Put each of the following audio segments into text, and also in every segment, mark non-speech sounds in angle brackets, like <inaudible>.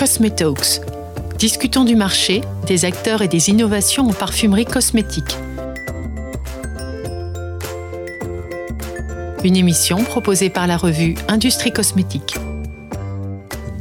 Cosmetalks. Discutons du marché, des acteurs et des innovations en parfumerie cosmétique. Une émission proposée par la revue Industrie Cosmétique.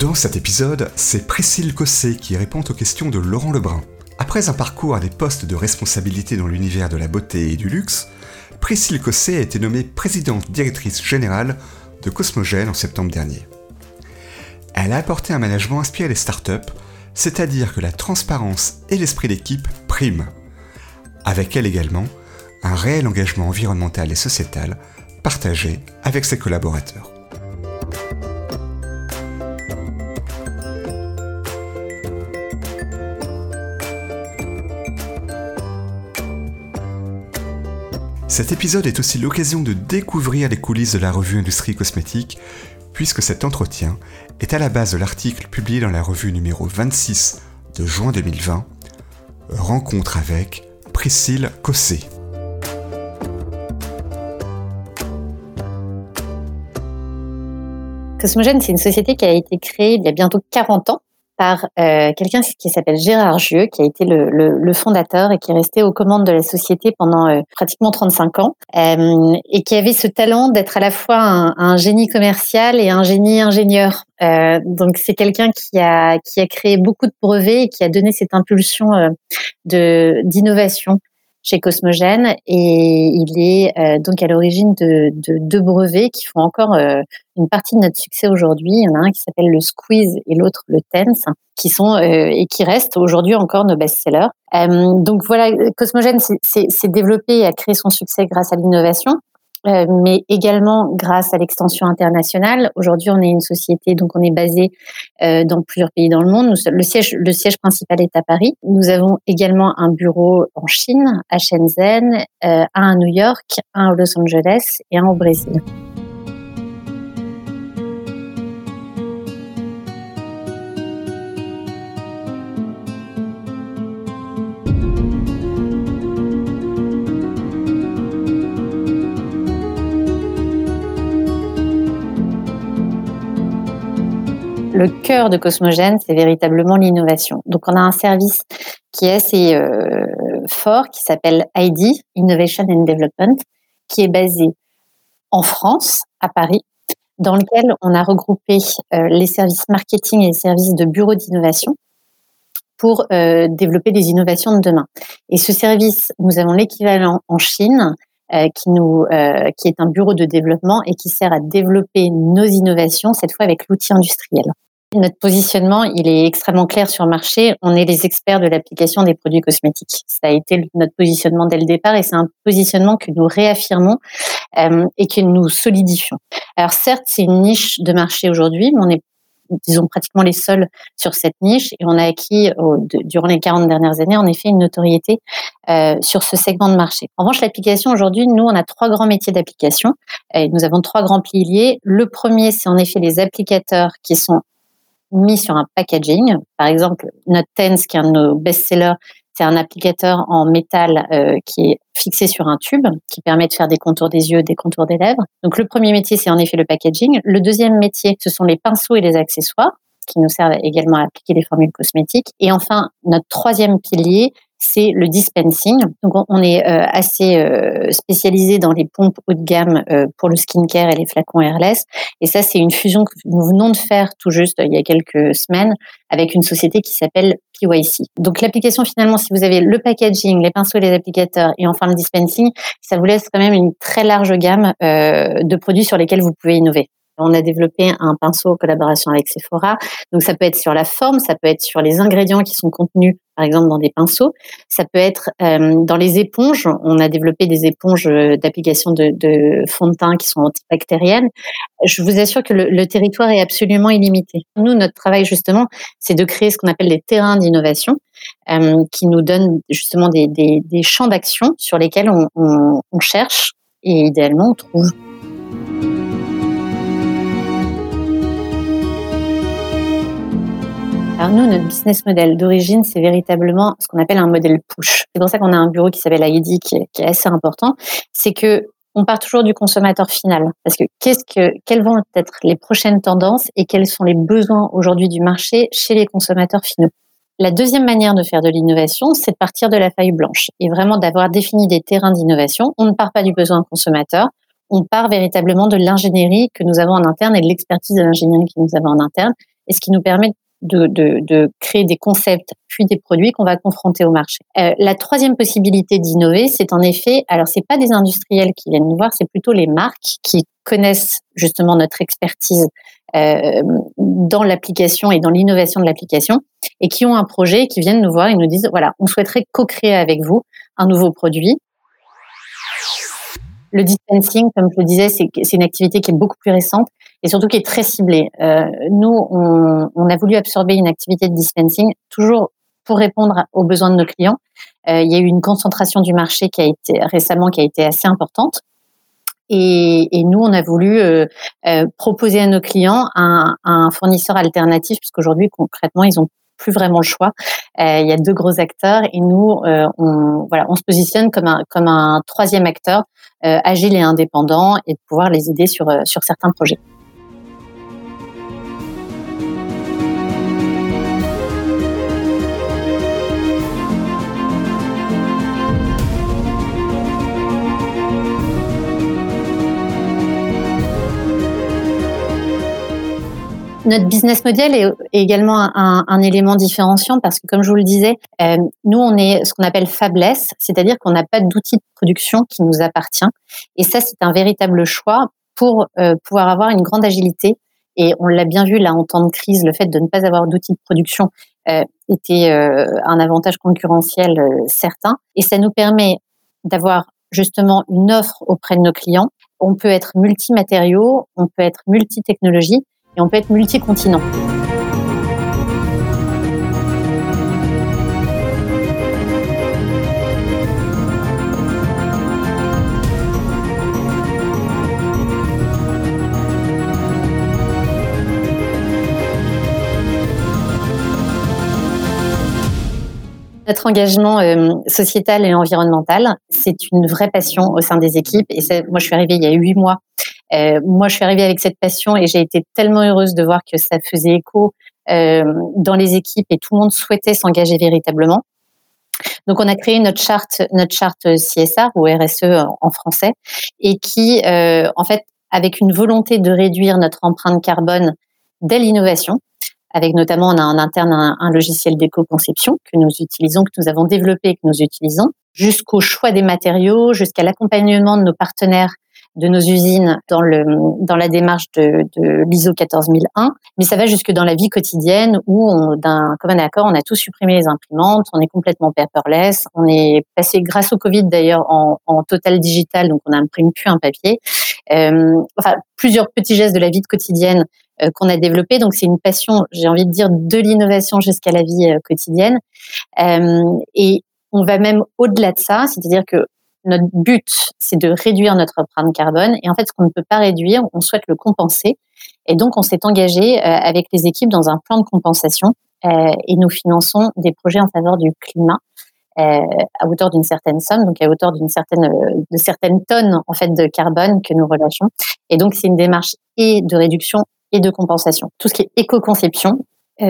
Dans cet épisode, c'est Priscille Cossé qui répond aux questions de Laurent Lebrun. Après un parcours à des postes de responsabilité dans l'univers de la beauté et du luxe, Priscille Cossé a été nommée présidente directrice générale de Cosmogène en septembre dernier. Elle a apporté un management inspiré des startups, c'est-à-dire que la transparence et l'esprit d'équipe priment. Avec elle également, un réel engagement environnemental et sociétal partagé avec ses collaborateurs. Cet épisode est aussi l'occasion de découvrir les coulisses de la revue Industrie Cosmétique, puisque cet entretien est à la base de l'article publié dans la revue numéro 26 de juin 2020, Rencontre avec Priscille Cossé. Cosmogène, c'est une société qui a été créée il y a bientôt 40 ans par euh, quelqu'un qui s'appelle Gérard Gieux, qui a été le, le, le, fondateur et qui est resté aux commandes de la société pendant euh, pratiquement 35 ans, euh, et qui avait ce talent d'être à la fois un, un, génie commercial et un génie ingénieur. Euh, donc c'est quelqu'un qui a qui a créé beaucoup de brevets et qui a donné cette impulsion euh, de d'innovation chez Cosmogène et il est euh, donc à l'origine de, de, deux brevets qui font encore euh, une partie de notre succès aujourd'hui. Il y en a un qui s'appelle le Squeeze et l'autre le Tense, qui sont euh, et qui restent aujourd'hui encore nos best-sellers. donc voilà, Cosmogène s'est développé et a créé son succès grâce à l'innovation. Mais également grâce à l'extension internationale. Aujourd'hui, on est une société, donc on est basé dans plusieurs pays dans le monde. le siège, le siège principal est à Paris. Nous avons également un bureau en Chine, à Shenzhen, euh, un à New York, un à Los Angeles et un au Brésil. Le cœur de Cosmogène, c'est véritablement l'innovation. Donc, on a un service qui est assez euh, fort, qui s'appelle ID, Innovation and Development, qui est basé en France, à Paris, dans lequel on a regroupé euh, les services marketing et les services de bureau d'innovation pour euh, développer des innovations de demain. Et ce service, nous avons l'équivalent en Chine, qui est un bureau de développement et qui sert à développer nos innovations, cette fois avec l'outil industriel. Notre positionnement, il est extrêmement clair sur le marché. On est les experts de l'application des produits cosmétiques. Ça a été notre positionnement dès le départ et c'est un positionnement que nous réaffirmons euh, et que nous solidifions. Alors certes, c'est une niche de marché aujourd'hui, mais on est disons pratiquement les seuls sur cette niche et on a acquis durant les 40 dernières années en effet une notoriété euh, sur ce segment de marché. En revanche, l'application aujourd'hui, nous on a trois grands métiers d'application et nous avons trois grands piliers. Le premier, c'est en effet les applicateurs qui sont mis sur un packaging. Par exemple, notre Tense, qui est un de nos best-sellers, c'est un applicateur en métal euh, qui est fixé sur un tube, qui permet de faire des contours des yeux, des contours des lèvres. Donc le premier métier, c'est en effet le packaging. Le deuxième métier, ce sont les pinceaux et les accessoires qui nous servent également à appliquer des formules cosmétiques. Et enfin, notre troisième pilier, c'est le dispensing. Donc on est euh, assez euh, spécialisé dans les pompes haut de gamme euh, pour le skincare et les flacons airless. Et ça, c'est une fusion que nous venons de faire tout juste il y a quelques semaines avec une société qui s'appelle PYC. Donc l'application finalement, si vous avez le packaging, les pinceaux les applicateurs et enfin le dispensing, ça vous laisse quand même une très large gamme de produits sur lesquels vous pouvez innover. On a développé un pinceau en collaboration avec Sephora. Donc ça peut être sur la forme, ça peut être sur les ingrédients qui sont contenus, par exemple dans des pinceaux. Ça peut être euh, dans les éponges. On a développé des éponges euh, d'application de, fond de teint qui sont antibactériennes. Je vous assure que le, territoire est absolument illimité. Nous, notre travail justement, c'est de créer ce qu'on appelle des terrains d'innovation euh, qui nous donnent justement des, champs d'action sur lesquels on cherche et idéalement on trouve. Alors nous, notre business model d'origine, c'est véritablement ce qu'on appelle un modèle push. C'est pour ça qu'on a un bureau qui s'appelle ID, qui est, assez important. C'est que on part toujours du consommateur final. Parce que, qu'est-ce que quelles vont être les prochaines tendances et quels sont les besoins aujourd'hui du marché chez les consommateurs finaux? La deuxième manière de faire de l'innovation, c'est de partir de la feuille blanche et vraiment d'avoir défini des terrains d'innovation. On ne part pas du besoin consommateur, on part véritablement de l'ingénierie que nous avons en interne et de l'expertise de l'ingénierie que nous avons en interne, et ce qui nous permet de, de, de créer des concepts puis des produits qu'on va confronter au marché. Euh, la troisième possibilité d'innover, c'est en effet, alors c'est pas des industriels qui viennent nous voir, c'est plutôt les marques qui connaissent justement notre expertise euh, dans l'application et dans l'innovation de l'application et qui ont un projet qui viennent nous voir et nous disent voilà, on souhaiterait co-créer avec vous un nouveau produit. Le dispensing, comme je le disais, c'est une activité qui est beaucoup plus récente et surtout qui est très ciblée. Euh, nous, on, on, a voulu absorber une activité de dispensing toujours pour répondre aux besoins de nos clients. Euh, il y a eu une concentration du marché qui a été récemment qui a été assez importante. Et, et, nous, on a voulu euh, euh, proposer à nos clients un, un fournisseur alternatif, puisqu'aujourd'hui, concrètement, ils ont plus vraiment le choix. Euh, il y a deux gros acteurs et nous, euh, on, voilà, on se positionne comme un, comme un troisième acteur euh, agile et indépendant et de pouvoir les aider sur, sur certains projets. Notre business model est, également un, élément différenciant parce que, comme je vous le disais, euh, nous, on est ce qu'on appelle fabless, c'est-à-dire qu'on n'a pas d'outil de production qui nous appartient. Et ça, c'est un véritable choix pour euh, pouvoir avoir une grande agilité. Et on l'a bien vu là en temps de crise, le fait de ne pas avoir d'outils de production euh, était un avantage concurrentiel certain. Et ça nous permet d'avoir justement une offre auprès de nos clients. On peut être multimatériaux, on peut être multi-technologie et on peut être multicontinent. Notre engagement euh, sociétal et environnemental, c'est une vraie passion au sein des équipes. Et moi, je suis arrivée il y a huit mois euh, moi, je suis arrivée avec cette passion et j'ai été tellement heureuse de voir que ça faisait écho euh, dans les équipes et tout le monde souhaitait s'engager véritablement. Donc, on a créé notre charte, notre charte CSR ou RSE en français, et qui, euh, en fait, avec une volonté de réduire notre empreinte carbone dès l'innovation, avec notamment, on a en interne un, logiciel d'éco-conception que nous utilisons, que nous avons développé, que nous utilisons, jusqu'au choix des matériaux, jusqu'à l'accompagnement de nos partenaires de nos usines dans, le, dans la démarche de, de l'ISO 14001, mais ça va jusque dans la vie quotidienne où, d'un commun accord, on a tous supprimé les imprimantes, on est complètement paperless, on est passé grâce au Covid d'ailleurs en, en total digital, donc on n'imprime plus un papier. Euh, enfin, plusieurs petits gestes de la vie quotidienne euh, qu'on a développé. Donc c'est une passion, j'ai envie de dire, de l'innovation jusqu'à la vie euh, quotidienne. Euh, et on va même au-delà de ça, c'est-à-dire que notre but, c'est de réduire notre empreinte carbone. Et en fait, ce qu'on ne peut pas réduire, on souhaite le compenser. Et donc, on s'est engagé euh, avec les équipes dans un plan de compensation euh, et nous finançons des projets en faveur du climat euh, à hauteur d'une certaine somme, donc à hauteur d'une certaine de certaines tonnes en fait de carbone que nous relâchons. Et donc, c'est une démarche et de réduction et de compensation. Tout ce qui est éco-conception,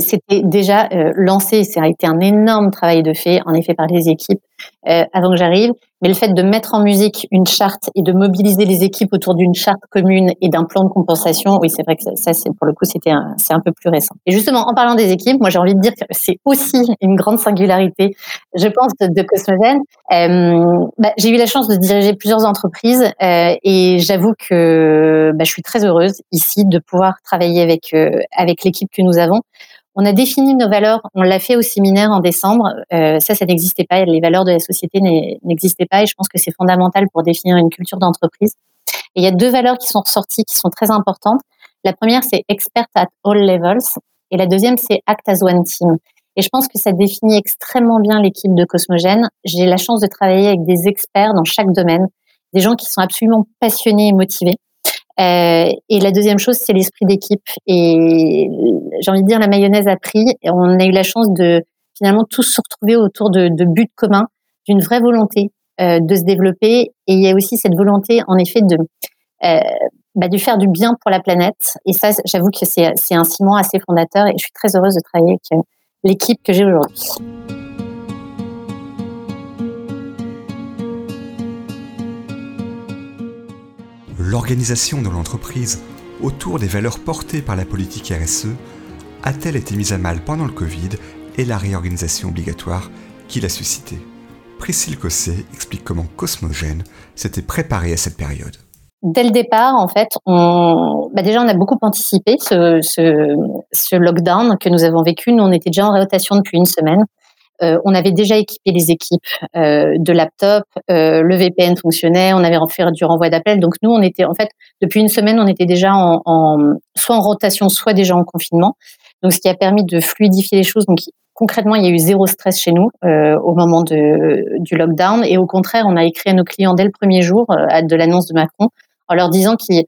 c'était déjà lancé, ça a été un énorme travail de fait, en effet, par les équipes euh, avant que j'arrive. Mais le fait de mettre en musique une charte et de mobiliser les équipes autour d'une charte commune et d'un plan de compensation, oui, c'est vrai que ça, c'est pour le coup, c'était c'est un peu plus récent. Et justement, en parlant des équipes, moi, j'ai envie de dire que c'est aussi une grande singularité, je pense, de, de Cosmogen. Euh, bah, j'ai eu la chance de diriger plusieurs entreprises euh, et j'avoue que bah, je suis très heureuse ici de pouvoir travailler avec avec l'équipe que nous avons. On a défini nos valeurs, on l'a fait au séminaire en décembre. Euh, ça, ça n'existait pas. Les valeurs de la société n'existaient pas et je pense que c'est fondamental pour définir une culture d'entreprise. Et il y a deux valeurs qui sont ressorties, qui sont très importantes. La première, c'est expert at all levels et la deuxième, c'est act as one team. Et je pense que ça définit extrêmement bien l'équipe de Cosmogène. J'ai la chance de travailler avec des experts dans chaque domaine, des gens qui sont absolument passionnés et motivés. Euh, et la deuxième chose, c'est l'esprit d'équipe. Et j'ai envie de dire, la mayonnaise a pris. On a eu la chance de finalement tous se retrouver autour de, buts communs, d'une vraie volonté de se développer. Et il y a aussi cette volonté, en effet, de, bah, de faire du bien pour la planète. Et ça, j'avoue que c'est un ciment assez fondateur et je suis très heureuse de travailler avec l'équipe que j'ai aujourd'hui. L'organisation de l'entreprise autour des valeurs portées par la politique RSE a-t-elle été mise à mal pendant le Covid et la réorganisation obligatoire qu'il a suscité Priscille Cosset explique comment Cosmogène s'était préparé à cette période. Dès le départ, en fait, on, bah déjà, on a beaucoup anticipé ce, ce, ce, lockdown que nous avons vécu. Nous, on était déjà en rotation depuis une semaine. Euh, on avait déjà équipé les équipes euh, de laptop, euh, le VPN fonctionnait, on avait fait du renvoi d'appels. Donc nous, on était en fait depuis une semaine, on était déjà en, soit en rotation, soit déjà en confinement. Donc ce qui a permis de fluidifier les choses. Donc concrètement, il y a eu zéro stress chez nous au moment du lockdown. Et au contraire, on a écrit à nos clients dès le premier jour de l'annonce de Macron en leur disant qu'ils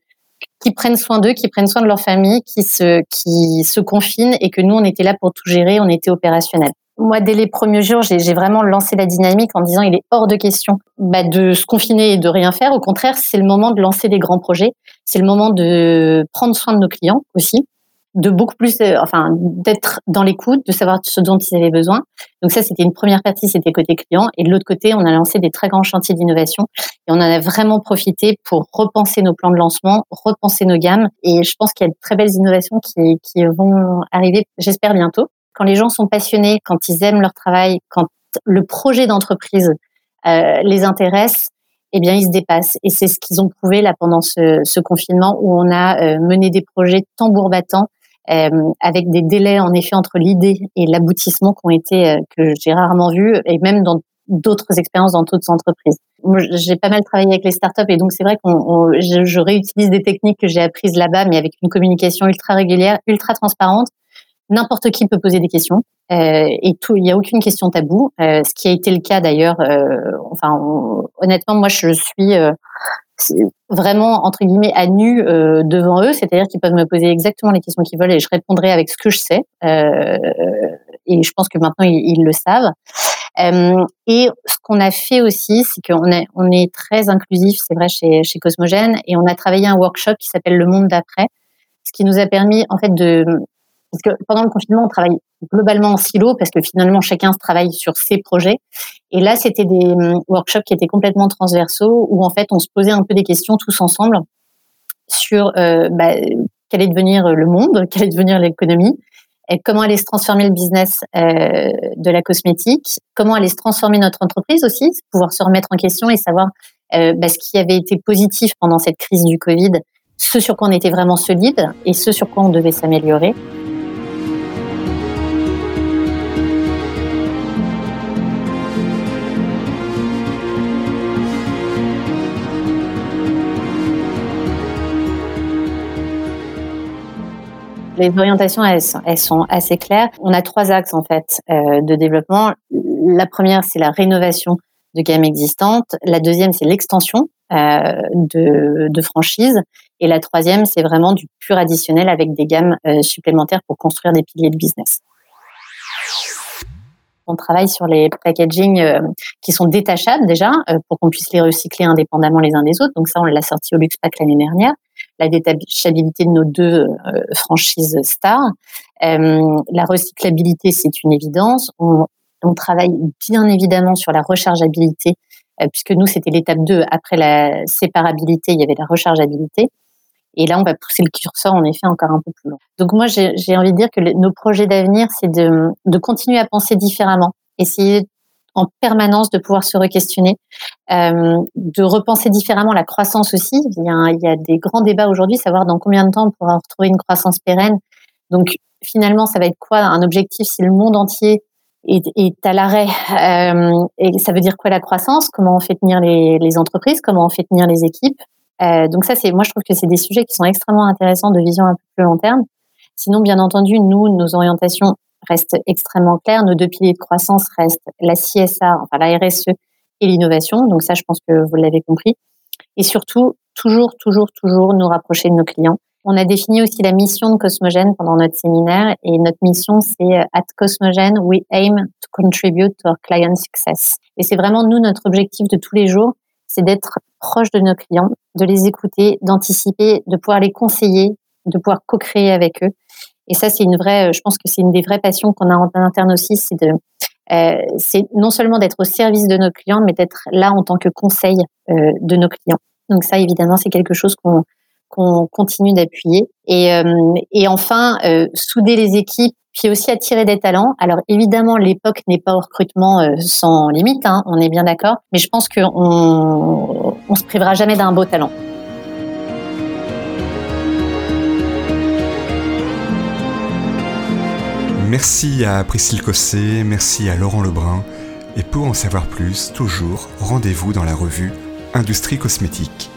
qui prennent soin d'eux, qui prennent soin de leur famille, qui se, se confinent et que nous, on était là pour tout gérer, on était opérationnel. Moi, dès les premiers jours, j'ai vraiment lancé la dynamique en disant il est hors de question bah, de se confiner et de rien faire. Au contraire, c'est le moment de lancer des grands projets. C'est le moment de prendre soin de nos clients aussi de beaucoup plus, euh, enfin, d'être dans l'écoute, de savoir ce dont ils avaient besoin. Donc ça, c'était une première partie, c'était côté client. Et de l'autre côté, on a lancé des très grands chantiers d'innovation et on en a vraiment profité pour repenser nos plans de lancement, repenser nos gammes. Et je pense qu'il y a de très belles innovations qui, qui vont arriver, j'espère bientôt. Quand les gens sont passionnés, quand ils aiment leur travail, quand le projet d'entreprise euh, les intéresse, eh bien, ils se dépassent. Et c'est ce qu'ils ont prouvé là pendant ce, ce confinement où on a euh, mené des projets tambour battant euh, avec des délais en effet entre l'idée et l'aboutissement qui ont été euh, que j'ai rarement vu et même dans d'autres expériences dans d'autres entreprises. J'ai pas mal travaillé avec les startups et donc c'est vrai qu'on je, je, réutilise des techniques que j'ai apprises là-bas, mais avec une communication ultra régulière, ultra transparente. N'importe qui peut poser des questions euh, et tout, il n'y a aucune question tabou. Euh, ce qui a été le cas d'ailleurs. Euh, enfin, honnêtement, moi, je suis vraiment entre guillemets à nu euh, devant eux, c'est-à-dire qu'ils peuvent me poser exactement les questions qu'ils veulent et je répondrai avec ce que je sais. Euh, et je pense que maintenant ils, le savent. Euh, et ce qu'on a fait aussi, c'est qu'on est, on est très inclusif, c'est vrai chez, chez Cosmogène, et on a travaillé un workshop qui s'appelle Le Monde d'après, ce qui nous a permis en fait de parce que pendant le confinement, on travaille globalement en silo parce que finalement, chacun se travaille sur ses projets. Et là, c'était des hum, workshops qui étaient complètement transversaux où en fait, on se posait un peu des questions tous ensemble sur euh, bah, quel est devenir le monde, <laughs> quelle est devenir l'économie, comment allait se transformer le business euh, de la cosmétique, comment allait se transformer notre entreprise aussi, pouvoir se remettre en question et savoir euh, bah, ce qui avait été positif pendant cette crise du Covid, ce sur quoi on était vraiment solide et ce sur quoi on devait s'améliorer. Les orientations, elles, sont assez claires. On a trois axes en fait euh, de développement. La première, c'est la rénovation de gammes existantes. La deuxième, c'est l'extension euh, de, de franchises. Et la troisième, c'est vraiment du pur additionnel avec des gammes euh, supplémentaires pour construire des piliers de business. On travaille sur les packaging qui sont détachables déjà pour qu'on puisse les recycler indépendamment les uns des autres. Donc ça, on l'a sorti au Luxpack l'année dernière. La détachabilité de nos deux euh, franchises stars. la recyclabilité, c'est une évidence. On, travaille bien évidemment sur la rechargeabilité puisque nous, c'était l'étape 2. Après la séparabilité, il y avait la rechargeabilité. Et là, on va pousser le curseur en effet encore un peu plus loin. Donc moi, j'ai envie de dire que nos projets d'avenir, c'est de, de, continuer à penser différemment, essayer en permanence de pouvoir se re-questionner, euh, de repenser différemment la croissance aussi. Il y a, des grands débats aujourd'hui, savoir dans combien de temps on pourra retrouver une croissance pérenne. Donc finalement, ça va être quoi un objectif si le monde entier est, à l'arrêt euh, Et ça veut dire quoi la croissance? Comment on fait tenir les, les entreprises? Comment on fait tenir les équipes? Euh, donc ça, c'est moi je trouve que c'est des sujets qui sont extrêmement intéressants de vision un peu plus long terme. Sinon, bien entendu, nous, nos orientations restent extrêmement claires. Nos deux piliers de croissance restent la CSA, enfin la RSE et l'innovation. Donc ça, je pense que vous l'avez compris. Et surtout, toujours, toujours, toujours nous rapprocher de nos clients On a défini aussi la mission de Cosmogène pendant notre séminaire et notre mission c'est euh, at Cosmogène we aim to contribute to our client success. Et c'est vraiment nous notre objectif de tous les jours, c'est d'être proche de nos clients, de les écouter, d'anticiper, de pouvoir les conseiller, de pouvoir co-créer avec eux. Et ça c'est une vraie, euh, je pense que c'est une des vraies passions qu'on a en interne aussi, c'est de euh, c'est non seulement d'être au service de nos clients, mais d'être là en tant que conseil euh, de nos clients. Donc ça, évidemment, c'est quelque chose qu'on qu'on continue d'appuyer. Et, euh, et enfin, euh, souder les équipes, puis aussi attirer des talents. Alors évidemment, l'époque n'est pas au recrutement euh, sans limite, hein, on est bien d'accord, mais je pense qu'on on se privera jamais d'un beau talent. Merci à Priscille Cosset, merci à Laurent Lebrun, et pour en savoir plus, toujours, rendez-vous dans la revue Industrie Cosmétique.